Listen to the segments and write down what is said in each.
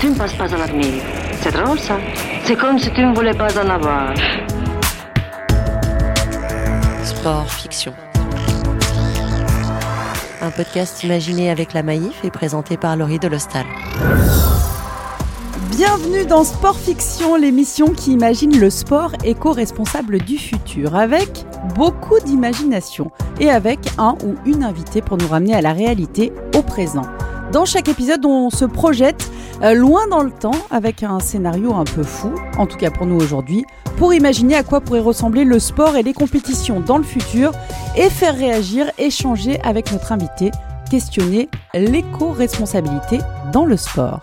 Tu ne passes pas à l'avenir. C'est drôle ça. C'est comme si tu ne voulais pas en avoir. Sport fiction. Un podcast imaginé avec la Maïf et présenté par Laurie Delostal. Bienvenue dans Sport Fiction, l'émission qui imagine le sport éco-responsable du futur, avec beaucoup d'imagination et avec un ou une invitée pour nous ramener à la réalité, présent. Dans chaque épisode, on se projette euh, loin dans le temps avec un scénario un peu fou, en tout cas pour nous aujourd'hui, pour imaginer à quoi pourrait ressembler le sport et les compétitions dans le futur et faire réagir, échanger avec notre invité, questionner l'éco-responsabilité dans le sport.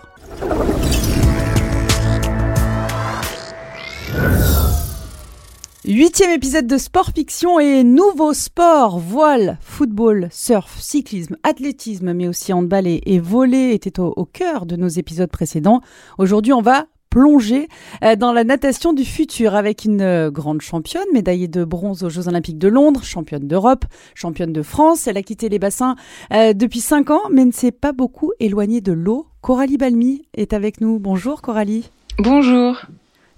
Huitième épisode de Sport Fiction et nouveau sport, voile, football, surf, cyclisme, athlétisme, mais aussi handball et, et volley étaient au, cœur de nos épisodes précédents. Aujourd'hui, on va plonger euh, dans la natation du futur avec une euh, grande championne, médaillée de bronze aux Jeux Olympiques de Londres, championne d'Europe, championne de France. Elle a quitté les bassins euh, depuis 5 ans, mais ne s'est pas beaucoup éloignée de l'eau. Coralie Balmy est avec nous. Bonjour Coralie. Bonjour.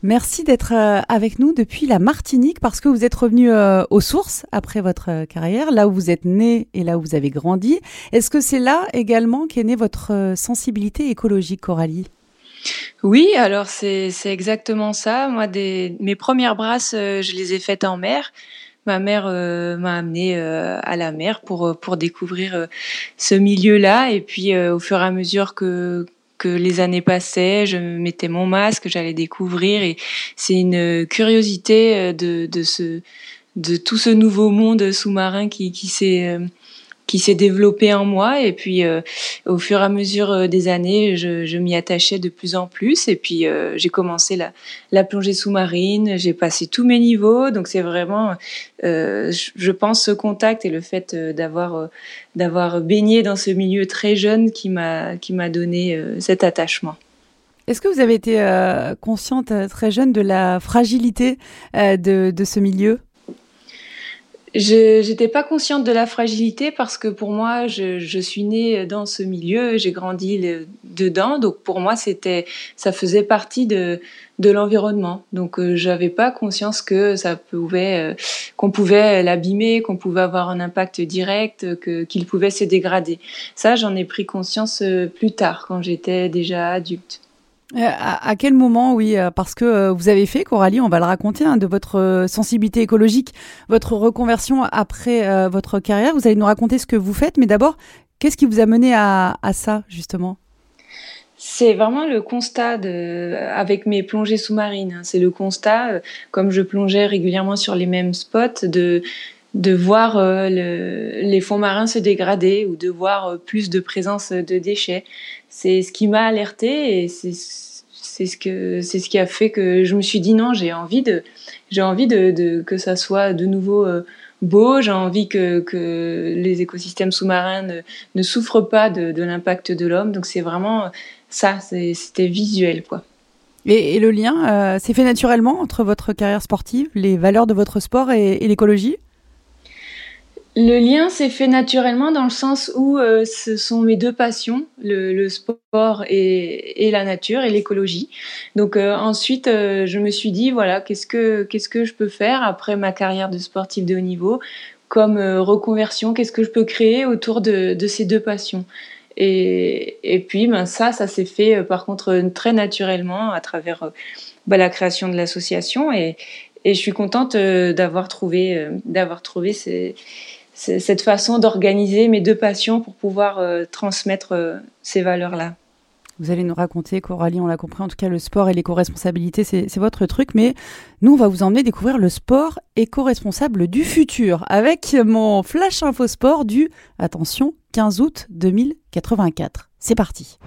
Merci d'être euh, avec nous depuis la Martinique parce que vous êtes revenu euh, aux sources après votre euh, carrière, là où vous êtes né et là où vous avez grandi. Est-ce que c'est là également qu'est née votre sensibilité écologique, Coralie Oui, alors c'est exactement ça. Moi, des, mes premières brasses, je les ai faites en mer. Ma mère m'a amené à la mer pour pour découvrir ce milieu-là et puis au fur et à mesure que que les années passaient, je mettais mon masque, j'allais découvrir et c'est une curiosité euh, de, de ce de tout ce nouveau monde sous-marin qui, qui s'est euh, qui s'est développé en moi. Et puis euh, au fur et à mesure euh, des années je, m'y attachais de plus en plus. Et puis euh, j'ai commencé la, plongée sous-marine. J'ai passé tous mes niveaux. Donc c'est vraiment je pense ce contact et le fait d'avoir d'avoir baigné dans ce milieu très jeune qui m'a qui m'a donné cet attachement. Est-ce que vous avez été consciente très jeune de la fragilité de ce milieu? Je n'étais pas consciente de la fragilité parce que pour moi, je, je suis née dans ce milieu, j'ai grandi dedans, donc pour moi, c'était, ça faisait partie de, de l'environnement. Donc, euh, j'avais pas conscience que ça pouvait, euh, qu'on pouvait l'abîmer, qu'on pouvait avoir un impact direct, que qu'il pouvait se dégrader. Ça, j'en ai pris conscience euh, plus tard, quand j'étais déjà adulte. Euh, à, quel moment, oui, euh, parce que euh, vous avez fait, Coralie, on va le raconter, hein, de votre sensibilité écologique, votre reconversion après votre carrière. Vous allez nous raconter ce que vous faites, mais d'abord, qu'est-ce qui vous a mené à, ça, justement? C'est vraiment le constat de, avec mes plongées sous-marines. Hein. C'est le constat, comme je plongeais régulièrement sur les mêmes spots, de de voir le, les fonds marins se dégrader ou de voir plus de présence de déchets c'est ce qui m'a alerté et c'est ce que c'est ce qui a fait que je me suis dit non j'ai envie de j'ai envie de, que ça soit de nouveau euh, beau. J'ai envie que, que les écosystèmes sous-marins ne, souffrent pas de, l'impact de l'homme. Donc c'est vraiment ça c'était visuel quoi. Et, et le lien euh, s'est fait naturellement entre votre carrière sportive les valeurs de votre sport et l'écologie? Le lien s'est fait naturellement dans le sens où euh, ce sont mes deux passions, le, sport et, la nature et l'écologie. Donc euh, ensuite, euh, je me suis dit voilà, qu'est-ce que qu'est-ce que je peux faire après ma carrière de sportif de haut niveau comme reconversion, qu'est-ce que je peux créer autour de, ces deux passions? Et, puis ben ça, ça s'est fait par contre très naturellement à travers ben, la création de l'association et, et je suis contente d'avoir trouvé d'avoir trouvé ces cette façon d'organiser mes deux passions pour pouvoir euh, transmettre euh, ces valeurs-là. Vous allez nous raconter, Coralie, on l'a compris, en tout cas le sport et l'éco-responsabilité, c'est votre truc, mais nous, on va vous emmener découvrir le sport éco-responsable du futur avec mon Flash Info Sport du, attention, 15 août 2084. C'est parti.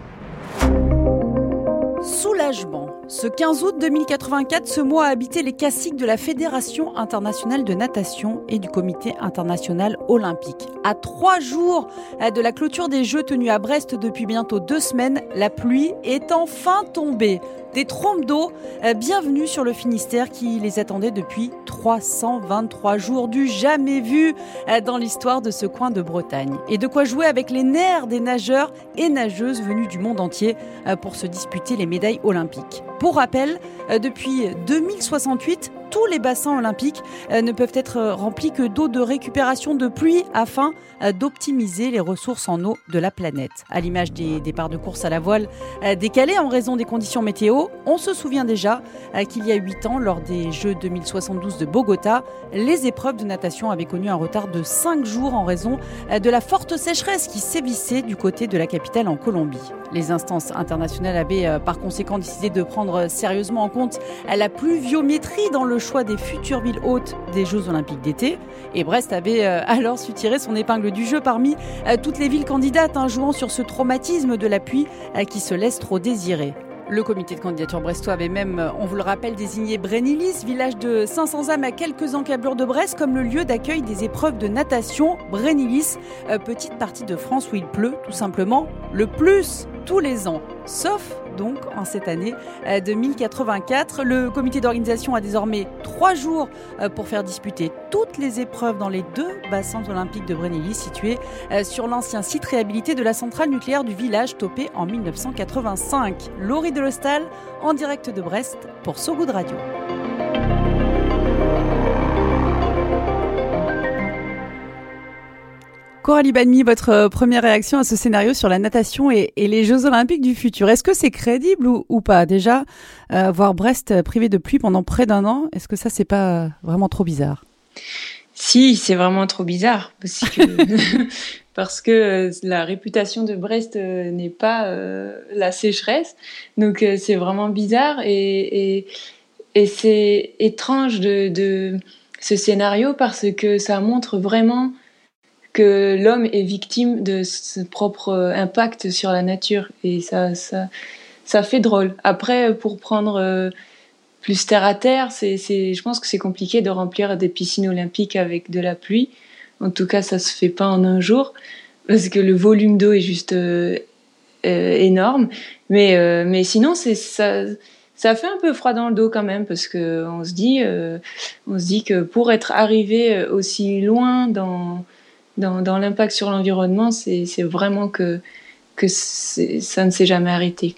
Soulagement Ce 15 août 2084, ce mois a habité les classiques de la Fédération internationale de natation et du Comité international olympique. À trois jours de la clôture des Jeux tenus à Brest depuis bientôt deux semaines, la pluie est enfin tombée. Des trompes d'eau, euh, bienvenue sur le Finistère qui les attendait depuis 323 jours, du jamais vu euh, dans l'histoire de ce coin de Bretagne. Et de quoi jouer avec les nerfs des nageurs et nageuses venus du monde entier euh, pour se disputer les médailles olympiques. Pour rappel, depuis 2068, tous les bassins olympiques euh, ne peuvent être euh, remplis que d'eau de récupération de pluie afin euh, d'optimiser les ressources en eau de la planète. À l'image des départs de course à la voile décalés en raison des conditions météo, on se souvient déjà qu'il y a 8 ans, lors des Jeux 2072 de Bogota, les épreuves de natation avaient connu un retard de 5 jours en raison de la forte sécheresse qui sévissait du côté de la capitale en Colombie. Les instances internationales avaient par conséquent décidé de prendre sérieusement en compte la pluviométrie dans le choix des futures villes hôtes des Jeux Olympiques d'été. Et Brest avait euh, alors su tirer son épingle du jeu parmi euh, toutes les villes candidates, hein, jouant sur ce traumatisme de la pluie euh, qui se laisse trop désirer. Le comité de candidature brestois avait même, on vous le rappelle, désigné Brénilis, village de 500 âmes à quelques encablures de Brest, comme le lieu d'accueil des épreuves de natation. Brénilis, petite partie de France où il pleut tout simplement le plus tous les ans, sauf donc en cette année 2084. Euh, Le comité d'organisation a désormais trois jours euh, pour faire disputer toutes les épreuves dans les deux bassins olympiques de Brenilly situés euh, sur l'ancien site réhabilité de la centrale nucléaire du village topé en 1985. Laurie Delostal en direct de Brest pour So Good Radio. Coralie Banmi, votre euh, première réaction à ce scénario sur la natation et, les Jeux Olympiques du futur, est-ce que c'est crédible ou, pas? Déjà, euh, voir Brest privé de pluie pendant près d'un an, est-ce que ça, c'est pas vraiment trop bizarre? Si, c'est vraiment trop bizarre parce que, parce que euh, la réputation de Brest n'est pas la sécheresse, donc c'est vraiment bizarre et, et, c'est étrange de, de ce scénario parce que ça montre vraiment que l'homme est victime de son propre euh, impact sur la nature et ça ça ça fait drôle. Après pour prendre euh, plus terre à terre, c'est c'est je pense que c'est compliqué de remplir des piscines olympiques avec de la pluie. En tout cas, ça se fait pas en un jour parce que le volume d'eau est juste euh, énorme. Mais mais sinon c'est ça ça fait un peu froid dans le dos quand même parce que on se dit on se dit que pour être arrivé aussi loin dans dans, l'impact sur l'environnement, c'est vraiment que, que ça ne s'est jamais arrêté.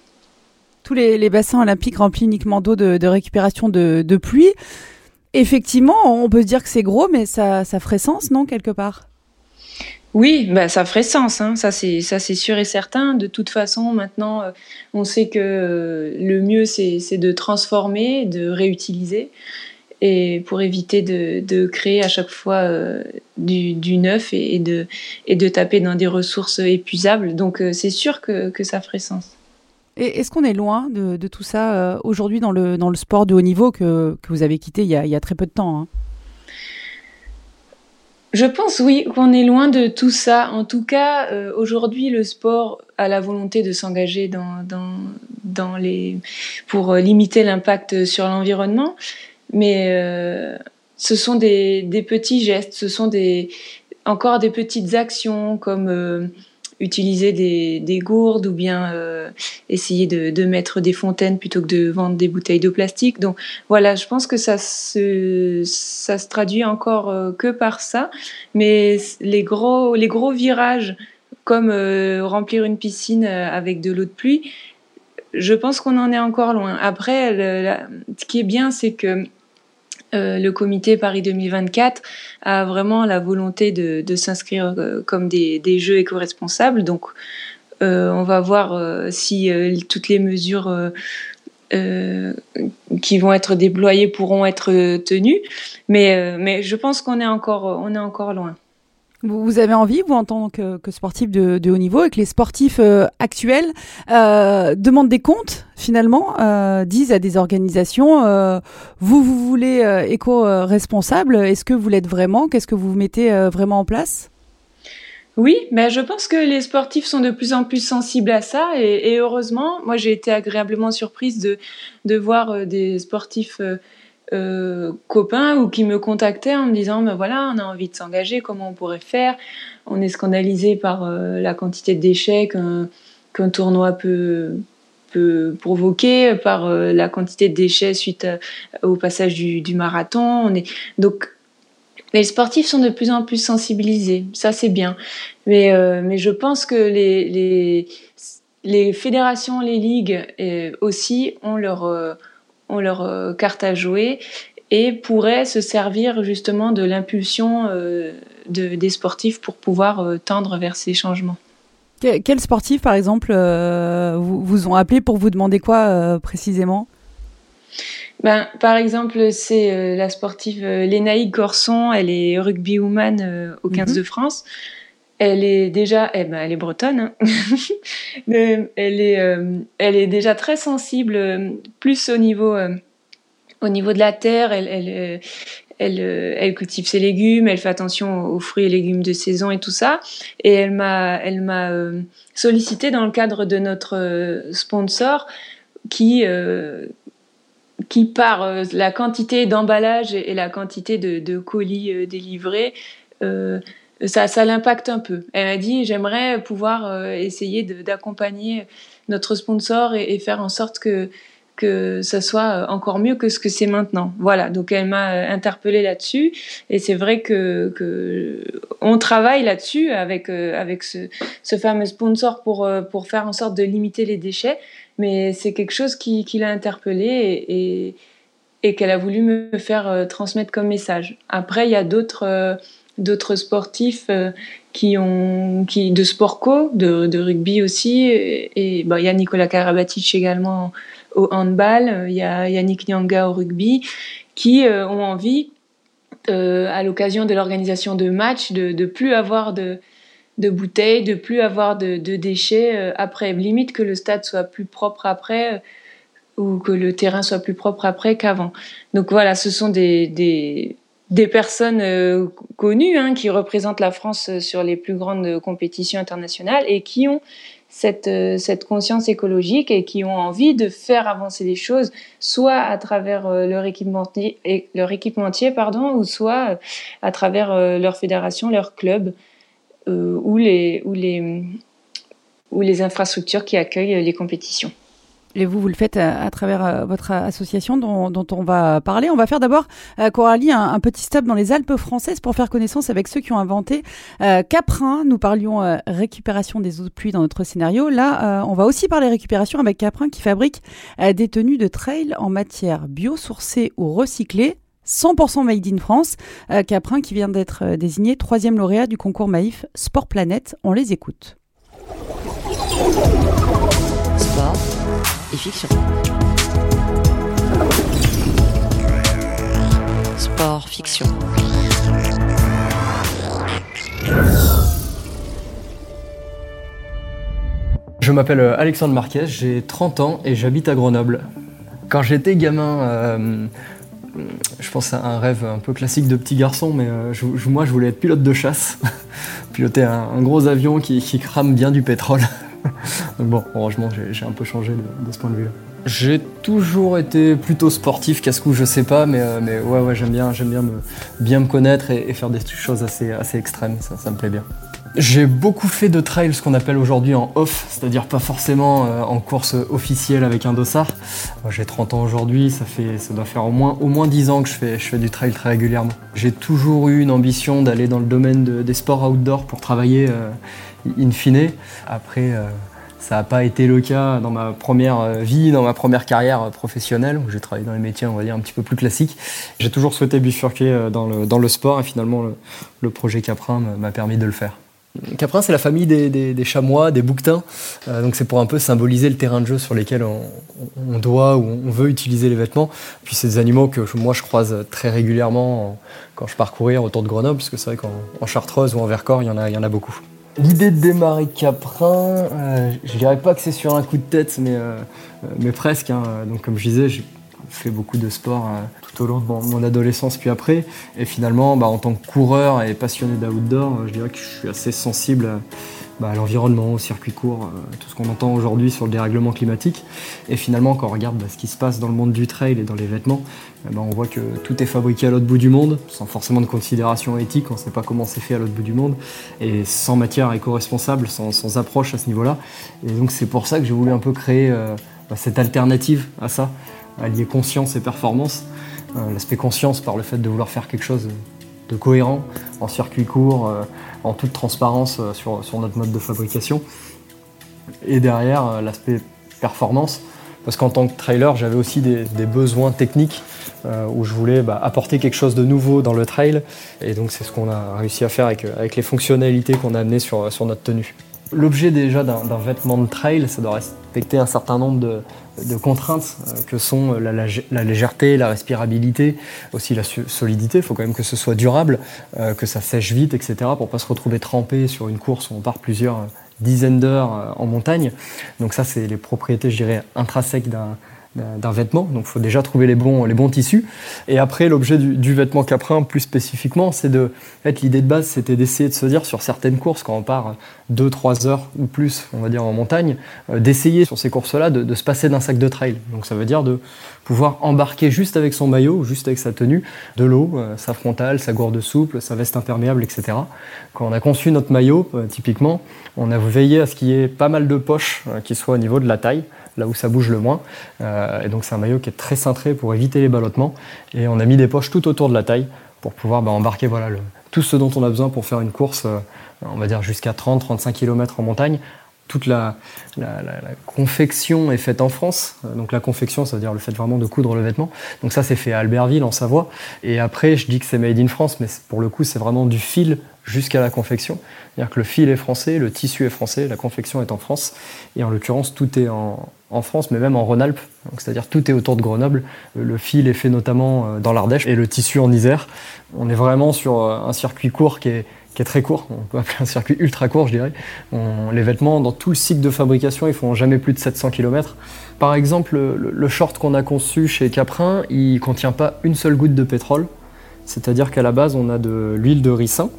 Tous les, bassins olympiques remplis uniquement d'eau de, récupération de, pluie. Effectivement, on peut se dire que c'est gros, mais ça, ça ferait sens, non, quelque part? Oui, bah ça ferait sens, hein. ça c'est ça c'est sûr et certain. De toute façon, maintenant, euh, on sait que euh, le mieux c'est de transformer, de réutiliser et pour éviter de, de créer à chaque fois euh, du, du, neuf et, de, et de taper dans des ressources épuisables. Donc euh, c'est sûr que, que, ça ferait sens. Et est-ce qu'on est loin de, de tout ça euh, aujourd'hui dans le, dans le sport de haut niveau que, que vous avez quitté il y a, il y a très peu de temps hein? Je pense oui qu'on est loin de tout ça. En tout cas, aujourd'hui, le sport a la volonté de s'engager dans, dans, dans les pour limiter l'impact sur l'environnement mais euh, ce sont des, petits gestes, ce sont encore des petites actions comme euh, utiliser des, des, gourdes ou bien euh, essayer de, mettre des fontaines plutôt que de vendre des bouteilles de plastique. Donc voilà, je pense que ça se, traduit encore que par ça, mais les gros, virages comme remplir une piscine avec de l'eau de pluie, je pense qu'on en est encore loin. Après, ce qui est bien, c'est que euh, le comité Paris 2024 a vraiment la volonté de, s'inscrire euh, comme des, jeux éco-responsables. Donc, euh, on va voir si toutes les mesures qui vont être déployées pourront être tenues. Mais, je pense qu'on est encore loin. Vous avez envie, vous, en tant que, sportif de, haut niveau, et que les sportifs euh, actuels euh, demandent des comptes, finalement, euh, disent à des organisations, vous, vous voulez éco-responsable, est-ce que vous l'êtes vraiment? Qu'est-ce que vous mettez vraiment en place? Oui, mais je pense que les sportifs sont de plus en plus sensibles à ça et, heureusement, moi j'ai été agréablement surprise de, de voir des sportifs euh, euh, copains ou qui me contactaient en me disant ben voilà, on a envie de s'engager, comment on pourrait faire? On est scandalisé par la quantité de déchets qu'un tournoi peut, provoquer, par la quantité de déchets suite au passage du, marathon. On est donc les sportifs sont de plus en plus sensibilisés, ça c'est bien. Mais, euh, mais je pense que les, les, fédérations, les ligues euh, aussi ont leur, euh, ont leur carte à jouer et pourraient se servir justement de l'impulsion de, des sportifs pour pouvoir tendre vers ces changements. Quels sportifs, par exemple, vous, vous ont appelé pour vous demander quoi précisément? Ben, par exemple, c'est euh, la sportive euh, Lénaïque Corson, elle est rugby woman euh, au 15 mhm. de France. Elle est déjà, eh ben, elle est bretonne. Hein. elle est, elle est déjà très sensible, plus au niveau, au niveau de la terre. Elle, elle, elle, cultive ses légumes, elle fait attention aux fruits et légumes de saison et tout ça. Et elle m'a, elle m'a sollicité dans le cadre de notre sponsor qui qui par euh, la quantité d'emballage et, la quantité de, colis euh, délivrés, euh, ça, ça l'impacte un peu. Elle m'a dit j'aimerais pouvoir essayer d'accompagner notre sponsor et, faire en sorte que que ça soit encore mieux que ce que c'est maintenant. Voilà, donc elle m'a interpellée là-dessus et c'est vrai que, que on travaille là-dessus avec avec ce, fameux sponsor pour pour faire en sorte de limiter les déchets mais c'est quelque chose qui, qui l'a interpellée et, et, qu'elle a voulu me faire euh, transmettre comme message. Après, il y a d'autres euh, d'autres sportifs euh, qui ont qui de sport co, de, rugby aussi, et, bah, il y a Nicolas Karabatic également au handball, il y a Yannick Nyanga au rugby, qui ont envie, à l'occasion de l'organisation de matchs, de, de plus avoir de de bouteilles, de plus avoir de, déchets euh, après. Limite que le stade soit plus propre après euh, ou que le terrain soit plus propre après qu'avant. Donc voilà, ce sont des, des personnes euh, connues hein, qui représentent la France sur les plus grandes compétitions internationales et qui ont cette, cette conscience écologique et qui ont envie de faire avancer les choses, soit à travers leur équipementier, leur ou soit à travers leur fédération, leur club. Euh, ou les infrastructures qui accueillent les compétitions. Et vous, vous le faites à, travers euh, votre association dont, on va parler. On va faire d'abord, euh, Coralie, un, petit stop dans les Alpes françaises pour faire connaissance avec ceux qui ont inventé Caprin. Nous parlions récupération des eaux de pluie dans notre scénario. Là, on va aussi parler récupération avec Caprin qui fabrique des tenues de trail en matière biosourcée ou recyclée. 100% made in France. Euh, Caprin qui vient d'être euh, désigné troisième lauréat du concours Maïf Sport Planète. On les écoute. Sport et fiction. Sport fiction. Je m'appelle euh, Alexandre Marquez, j'ai 30 ans et j'habite à Grenoble. Quand j'étais gamin, je pense à un rêve un peu classique de petit garçon, mais euh, moi je voulais être pilote de chasse, piloter un, gros avion qui, crame bien du pétrole. Donc bon, heureusement j'ai un peu changé de, ce point de vue-là. J'ai toujours été plutôt sportif, casse-cou, je sais pas, mais, euh, mais ouais, ouais j'aime bien, j'aime bien me, bien me connaître et, faire des choses assez, assez extrêmes, ça me plaît bien. J'ai beaucoup fait de trail, ce qu'on appelle aujourd'hui en off, c'est-à-dire pas forcément euh, en course officielle avec un dossard. J'ai 30 ans aujourd'hui, ça, ça doit faire au moins, au moins 10 ans que je fais, je fais du trail très régulièrement. J'ai toujours eu une ambition d'aller dans le domaine des sports outdoor pour travailler euh, in fine. Après, euh, ça n'a pas été le cas dans ma première vie, dans ma première carrière professionnelle, où j'ai travaillé dans les métiers, on va dire, un petit peu plus classiques. J'ai toujours souhaité bifurquer dans le, dans le sport et finalement le, projet Caprin m'a permis de le faire. Caprin, c'est la famille des, chamois, des bouquetins. Euh, donc c'est pour un peu symboliser le terrain de jeu sur lesquels on, doit ou on veut utiliser les vêtements. Puis c'est des animaux que moi je croise très régulièrement quand je parcourir autour de Grenoble, parce que c'est vrai qu'en Chartreuse ou en Vercors, il y en a, il y en a beaucoup. L'idée de démarrer Caprin, euh, je dirais pas que c'est sur un coup de tête, mais, euh, presque. Hein. Donc comme je disais, fait beaucoup de sport tout au long de mon, adolescence puis après. Et finalement, bah, en tant que coureur et passionné d'outdoor, je dirais que je suis assez sensible bah, l'environnement, au circuit court, euh, tout ce qu'on entend aujourd'hui sur le dérèglement climatique. Et finalement, quand on regarde bah, ce qui se passe dans le monde du trail et dans les vêtements, eh ben, on voit que tout est fabriqué à l'autre bout du monde, sans forcément de considération éthique, on ne sait pas comment c'est fait à l'autre bout du monde, et sans matière éco-responsable, sans, approche à ce niveau-là. Et donc c'est pour ça que j'ai voulu un peu créer euh, bah, cette alternative à ça, allier conscience et performance. Euh, l'aspect conscience par le fait de vouloir faire quelque chose de cohérent en circuit court, euh, en toute transparence euh, sur, notre mode de fabrication. Et derrière, euh, l'aspect performance, parce qu'en tant que trailer, j'avais aussi des, besoins techniques où je voulais bah, apporter quelque chose de nouveau dans le trail. Et donc c'est ce qu'on a réussi à faire avec, avec les fonctionnalités qu'on a amenées sur, sur notre tenue. L'objet déjà d'un vêtement de trail, ça doit respecter un certain nombre de, de contraintes euh, que sont la, légèreté, la respirabilité, aussi la solidité. Il faut quand même que ce soit durable, euh, que ça sèche vite, etc. pour pas se retrouver trempé sur une course où on part plusieurs dizaines d'heures euh, en montagne. Donc ça, c'est les propriétés, je dirais, intrinsèques d'un d'un vêtement. Donc il faut déjà trouver les bons, les bons tissus. Et après, l'objet du, vêtement caprin, plus spécifiquement, c'est de. En fait, l'idée de base, c'était d'essayer de se dire sur certaines courses, quand on part 2-3 heures ou plus, on va dire en montagne, euh, d'essayer sur ces courses-là de, se passer d'un sac de trail. Donc ça veut dire de pouvoir embarquer juste avec son maillot, juste avec sa tenue, de l'eau, euh, sa frontale, sa gourde souple, sa veste imperméable, etc. Quand on a conçu notre maillot, euh, typiquement, on a veillé à ce qu'il y ait pas mal de poches qui soient au niveau de la taille là où ça bouge le moins. Euh, et donc c'est un maillot qui est très cintré pour éviter les ballottements. Et on a mis des poches tout autour de la taille pour pouvoir bah, embarquer voilà, tout ce dont on a besoin pour faire une course, euh, on va dire jusqu'à 30-35 km en montagne. Toute la, confection est faite en France. Euh, donc la confection, ça veut dire le fait vraiment de coudre le vêtement. Donc ça, c'est fait à Albertville, en Savoie. Et après, je dis que c'est made in France, mais pour le coup, c'est vraiment du fil jusqu'à la confection. C'est-à-dire que le fil est français, le tissu est français, la confection est en France. Et en l'occurrence, tout est en, en France, mais même en Rhône-Alpes. C'est-à-dire tout est autour de Grenoble. Le fil est fait notamment euh, dans l'Ardèche et le tissu en Isère. On est vraiment sur euh, un circuit court qui est, très court. On peut appeler un circuit ultra court, je dirais. les vêtements, dans tout le cycle de fabrication, ils font jamais plus de 700 km. Par exemple, le, short qu'on a conçu chez Caprin, il contient pas une seule goutte de pétrole. C'est-à-dire qu'à la base, on a de l'huile de ricin,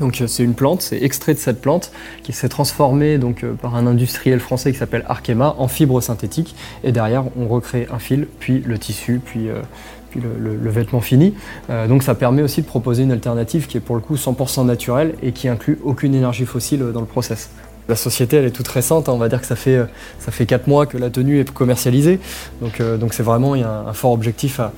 donc euh, c'est une plante, c'est extrait de cette plante qui s'est transformée donc, euh, par un industriel français qui s'appelle Arkema en fibre synthétique. Et derrière, on recrée un fil, puis le tissu, puis, euh, le, vêtement fini. donc ça permet aussi de proposer une alternative qui est pour le coup 100% naturelle et qui inclut aucune énergie fossile dans le process. La société, elle est toute récente. Hein. On va dire que ça fait, ça fait 4 mois que la tenue est commercialisée. Donc, euh, c'est vraiment il y a un, fort objectif à,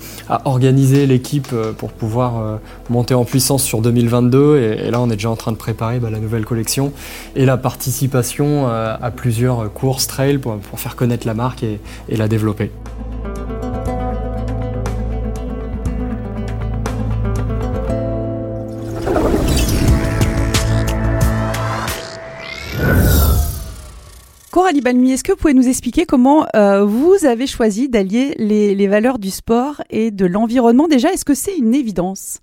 organiser l'équipe euh, pour pouvoir euh, monter en puissance sur 2022. Et, là, on est déjà en train de préparer bah, la nouvelle collection et la participation à plusieurs courses trail pour, faire connaître la marque et la développer. Coralie Balmy, est-ce que vous pouvez nous expliquer comment euh, vous avez choisi d'allier les, valeurs du sport et de l'environnement? Déjà, est-ce que c'est une évidence?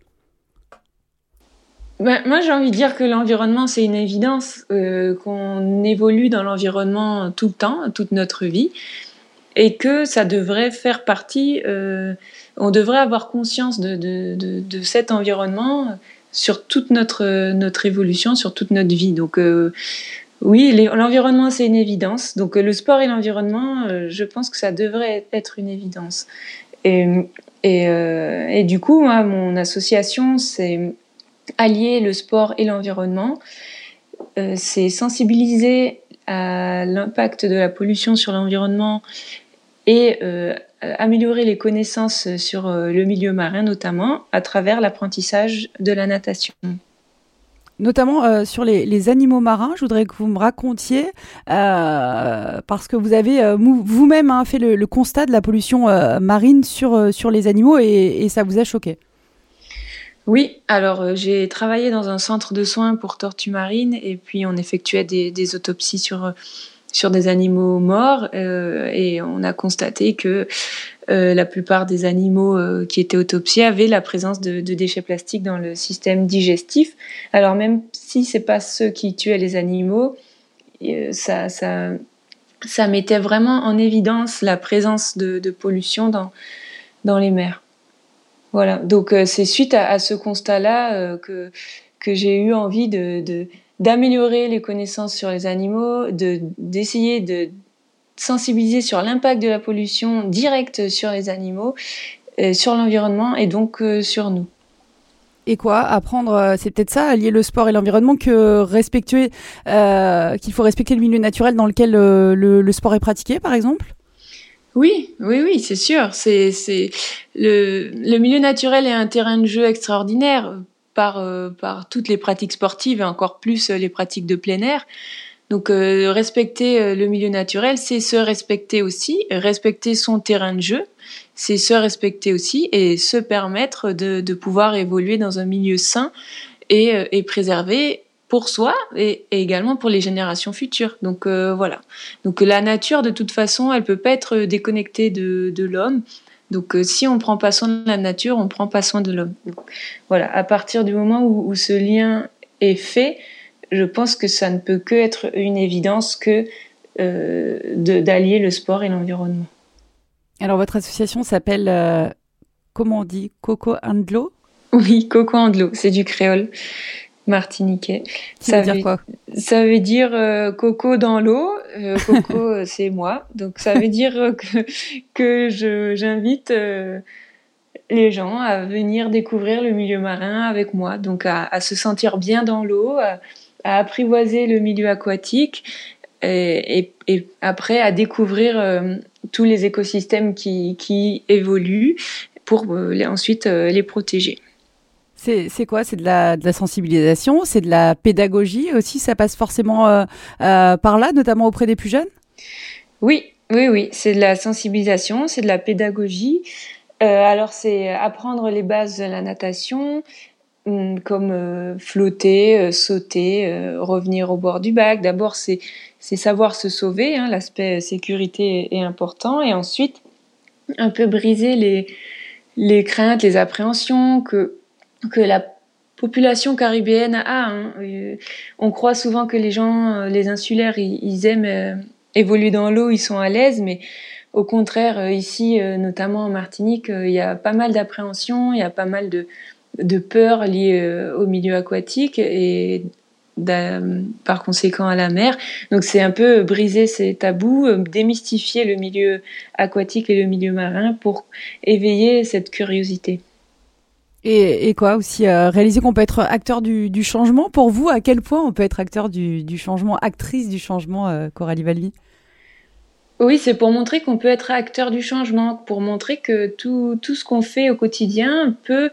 Ben, moi, j'ai envie de dire que l'environnement, c'est une évidence, euh, qu'on évolue dans l'environnement tout le temps, toute notre vie, et que ça devrait faire partie, euh, on devrait avoir conscience de, de, cet environnement sur toute notre, notre évolution, sur toute notre vie. Donc, oui, l'environnement, c'est une évidence. Donc euh, le sport et l'environnement, euh, je pense que ça devrait être une évidence. Et, euh, du coup, mon association, c'est allier le sport et l'environnement. c'est sensibiliser à l'impact de la pollution sur l'environnement et améliorer les connaissances sur le milieu marin, notamment à travers l'apprentissage de la natation notamment euh, sur les, animaux marins. Je voudrais que vous me racontiez, euh, parce que vous avez euh, vous-même hein, fait le, constat de la pollution marine sur, les animaux et, ça vous a choqué. Oui, alors j'ai travaillé dans un centre de soins pour tortues marines et puis on effectuait des, autopsies sur des animaux morts et on a constaté que euh, la plupart des animaux euh, qui étaient autopsiés avaient la présence de, déchets plastiques dans le système digestif. Alors même si c'est pas ceux qui tuaient les animaux, ça, ça, ça mettait vraiment en évidence la présence de, pollution dans, dans les mers. Voilà, donc euh, c'est suite à, ce constat-là euh, que, que j'ai eu envie de, d'améliorer les connaissances sur les animaux, de, d'essayer de sensibiliser sur l'impact de la pollution directe sur les animaux, euh, sur l'environnement et donc sur nous. Et quoi Apprendre, c'est peut-être ça, allier le sport et l'environnement, que respecter, qu'il faut respecter le milieu naturel dans lequel le sport est pratiqué, par exemple? Oui, oui, oui, c'est sûr. C'est, c'est le, le milieu naturel est un terrain de jeu extraordinaire par euh, par toutes les pratiques sportives et encore plus euh, les pratiques de plein air. Donc euh, respecter le milieu naturel, c'est se respecter aussi, respecter son terrain de jeu, c'est se respecter aussi et se permettre de, de pouvoir évoluer dans un milieu sain et, et préserver pour soi et, également pour les générations futures. Donc euh, voilà. Donc la nature, de toute façon, elle peut pas être déconnectée de, de l'homme. Donc euh, si on prend pas soin de la nature, on prend pas soin de l'homme. Voilà. À partir du moment où, où, ce lien est fait, je pense que ça ne peut que être une évidence que euh, d'allier le sport et l'environnement. Alors votre association s'appelle euh, comment on dit Coco Andlo? Oui, Coco Andlo, c'est du créole martiniquais. Ça, veut dire quoi? Ça veut dire euh, coco dans l'eau. Euh, coco, c'est moi. Donc ça veut dire que, que j'invite les gens à venir découvrir le milieu marin avec moi. Donc à, se sentir bien dans l'eau, à, apprivoiser le milieu aquatique et, et, après à découvrir tous les écosystèmes qui, qui évoluent pour ensuite les protéger. C'est quoi? C'est de la, de la sensibilisation, c'est de la pédagogie aussi? Ça passe forcément euh, euh, par là, notamment auprès des plus jeunes? Oui, oui, oui. C'est de la sensibilisation, c'est de la pédagogie. Euh, alors c'est apprendre les bases de la natation, hum, comme flotter, sauter, revenir au bord du bac. D'abord c'est savoir se sauver. Hein, L'aspect sécurité est important, et ensuite un peu briser les craintes, les appréhensions que la population caribéenne a. Hein. Euh, on croit souvent que les gens, euh, les insulaires, ils, aiment euh, évoluer dans l'eau, ils sont à l'aise, mais au contraire, ici, notamment en Martinique, il y a pas mal d'appréhension, il y a pas mal de, de peurs liées au milieu aquatique et par conséquent à la mer. Donc c'est un peu briser ces tabous, démystifier le milieu aquatique et le milieu marin pour éveiller cette curiosité. Et, quoi aussi euh, réaliser qu'on peut être acteur du, changement. Pour vous, à quel point on peut être acteur du, changement, actrice du changement, euh, Coralie Valvi? Oui, c'est pour montrer qu'on peut être acteur du changement, pour montrer que tout, tout ce qu'on fait au quotidien peut euh,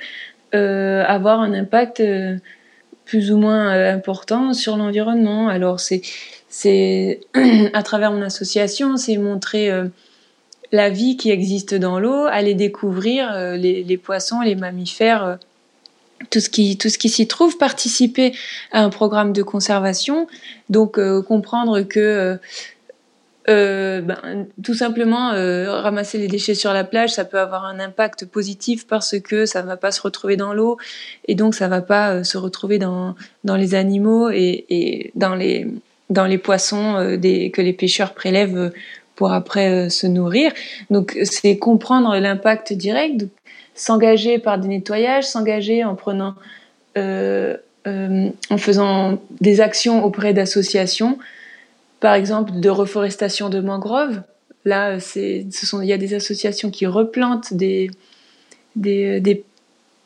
avoir un impact plus ou moins important sur l'environnement. Alors c'est à travers mon association, c'est montrer la vie qui existe dans l'eau, aller découvrir euh, les, poissons, les mammifères, euh, tout ce qui tout ce qui s'y trouve, participer à un programme de conservation, donc euh, comprendre que ben, tout simplement ramasser les déchets sur la plage, ça peut avoir un impact positif parce que ça ne va pas se retrouver dans l'eau et donc ça va pas se retrouver dans dans les animaux et, dans les dans les poissons que les pêcheurs prélèvent pour après euh, se nourrir. Donc c'est comprendre l'impact direct, s'engager par des nettoyages, s'engager en prenant, euh, euh, en faisant des actions auprès d'associations, par exemple de reforestation de mangroves. Là, il y a des associations qui replantent des, des, des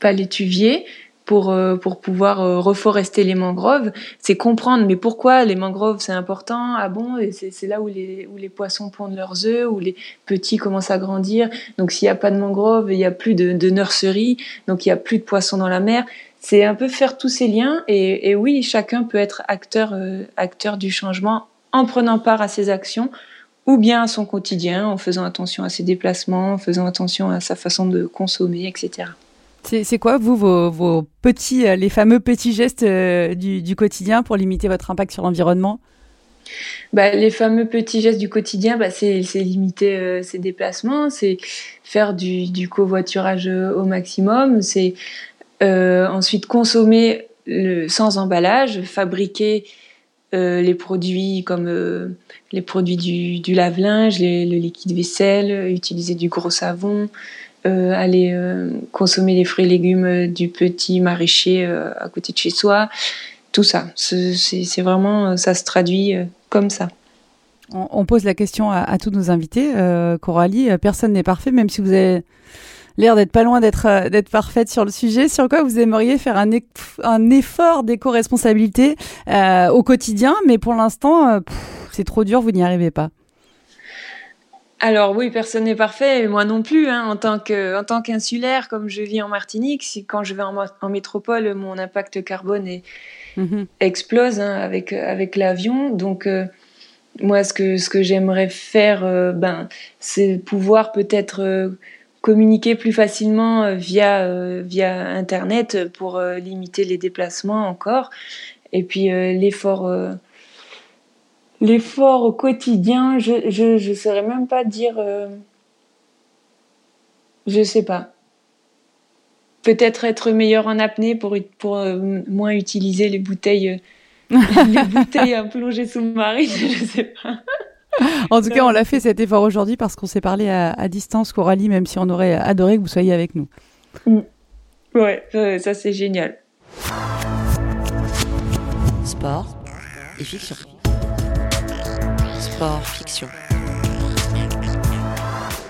palétuviers pour, euh, pour pouvoir euh, reforester les mangroves, c'est comprendre mais pourquoi les mangroves c'est important, ah bon, c'est là où les, où les poissons pondent leurs œufs, où les petits commencent à grandir, donc s'il n'y a pas de mangroves, il n'y a plus de, de nurserie, donc il n'y a plus de poissons dans la mer. C'est un peu faire tous ces liens et, oui, chacun peut être acteur, euh, acteur du changement en prenant part à ses actions ou bien à son quotidien, en faisant attention à ses déplacements, en faisant attention à sa façon de consommer, etc. C'est quoi, vous, vos, petits, euh, les fameux petits gestes euh, du, quotidien pour limiter votre impact sur l'environnement? Bah, les fameux petits gestes du quotidien, bah, c'est limiter euh, ses déplacements, c'est faire du, covoiturage au maximum, c'est ensuite consommer le, sans emballage, fabriquer les produits comme les produits du, lave-linge, le liquide vaisselle, utiliser du gros savon, aller consommer les fruits et légumes du petit maraîcher à côté de chez soi. Tout ça, c'est vraiment, ça se traduit comme ça. On, pose la question à, tous nos invités. Coralie, personne n'est parfait, même si vous avez l'air d'être pas loin d'être euh, d'être parfaite sur le sujet. Sur quoi vous aimeriez faire un, un effort d'éco-responsabilité euh, au quotidien, mais pour l'instant, euh, c'est trop dur, vous n'y arrivez pas. Alors oui, personne n'est parfait, moi non plus. Hein, en tant que, en tant qu'insulaire, comme je vis en Martinique, si, quand je vais en, métropole, mon impact carbone est, mhm. explose hein, avec avec l'avion. Donc moi, ce que ce que j'aimerais faire, ben, c'est pouvoir peut-être communiquer plus facilement euh, via, euh, via Internet pour euh, limiter les déplacements encore. Et puis l'effort l'effort au quotidien, je, je, je saurais même pas dire. je sais pas. Peut-être être meilleur en apnée pour, pour moins utiliser les bouteilles, les bouteilles à plonger sous-marine, je sais pas. En tout cas, on l'a fait cet effort aujourd'hui parce qu'on s'est parlé à, distance, Coralie, même si on aurait adoré que vous soyez avec nous. Mm. Ouais, ça c'est génial. Sport et fiction. Sport, fiction.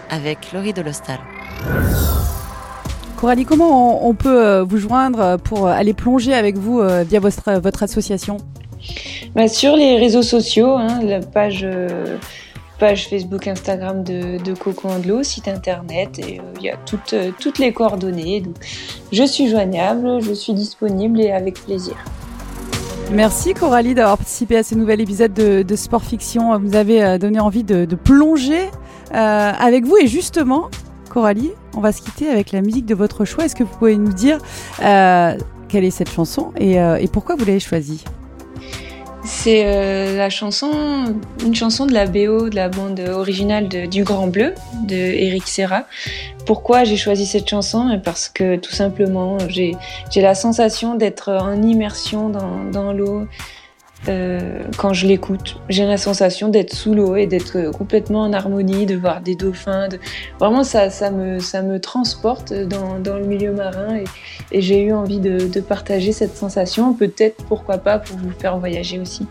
Avec Laurie Delostal. Coralie, comment on, peut euh, vous joindre pour aller plonger avec vous euh, via votre, votre association? Bah, Sur les réseaux sociaux, hein, la page, euh, page Facebook, Instagram de, de Coco Andelot, site internet, et euh, il y a toutes, euh, les coordonnées. Je suis joignable, je suis disponible et avec plaisir. Merci Coralie d'avoir participé à ce nouvel épisode de, Sport Fiction. Vous avez donné envie de, plonger avec vous et justement, Coralie, on va se quitter avec la musique de votre choix. Est-ce que vous pouvez nous dire quelle est cette chanson et pourquoi vous l'avez choisie? C'est euh, la chanson, une chanson de la BO, de la bande originale du Grand Bleu, de Eric Serra. Pourquoi j'ai choisi cette chanson? Parce que tout simplement, j'ai la sensation d'être en immersion dans, dans l'eau, euh, quand je l'écoute. J'ai la sensation d'être sous l'eau et d'être complètement en harmonie, de voir des dauphins. Vraiment, ça, me, transporte dans, le milieu marin et, j'ai eu envie de, partager cette sensation. Peut-être, pourquoi pas, pour vous faire voyager aussi.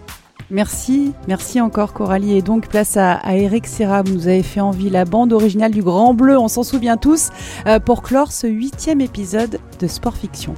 Merci, merci encore Coralie. Et donc place à, à, Eric Serra, vous nous avez fait envie la bande originale du Grand Bleu, on s'en souvient tous, euh, pour clore ce huitième épisode de Sport Fiction.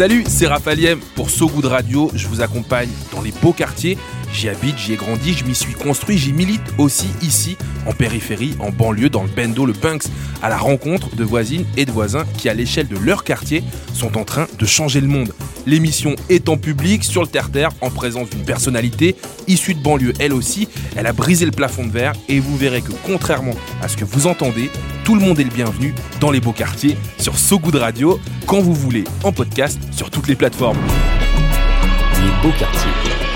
Salut, c'est Raphaël pour So Good Radio. Je vous accompagne dans les beaux quartiers. J'y habite, j'y ai grandi, je m'y suis construit, j'y milite aussi ici, en périphérie, en banlieue, dans le Bendo, le Punks, à la rencontre de voisines et de voisins qui, à l'échelle de leur quartier, sont en train de changer le monde. L'émission est en public, sur le terre-terre, en présence d'une personnalité issue de banlieue. Elle aussi, elle a brisé le plafond de verre et vous verrez que contrairement à ce que vous entendez, tout le monde est le bienvenu dans les beaux quartiers sur So Good Radio, quand vous voulez, en podcast sur toutes les plateformes. Les beaux quartiers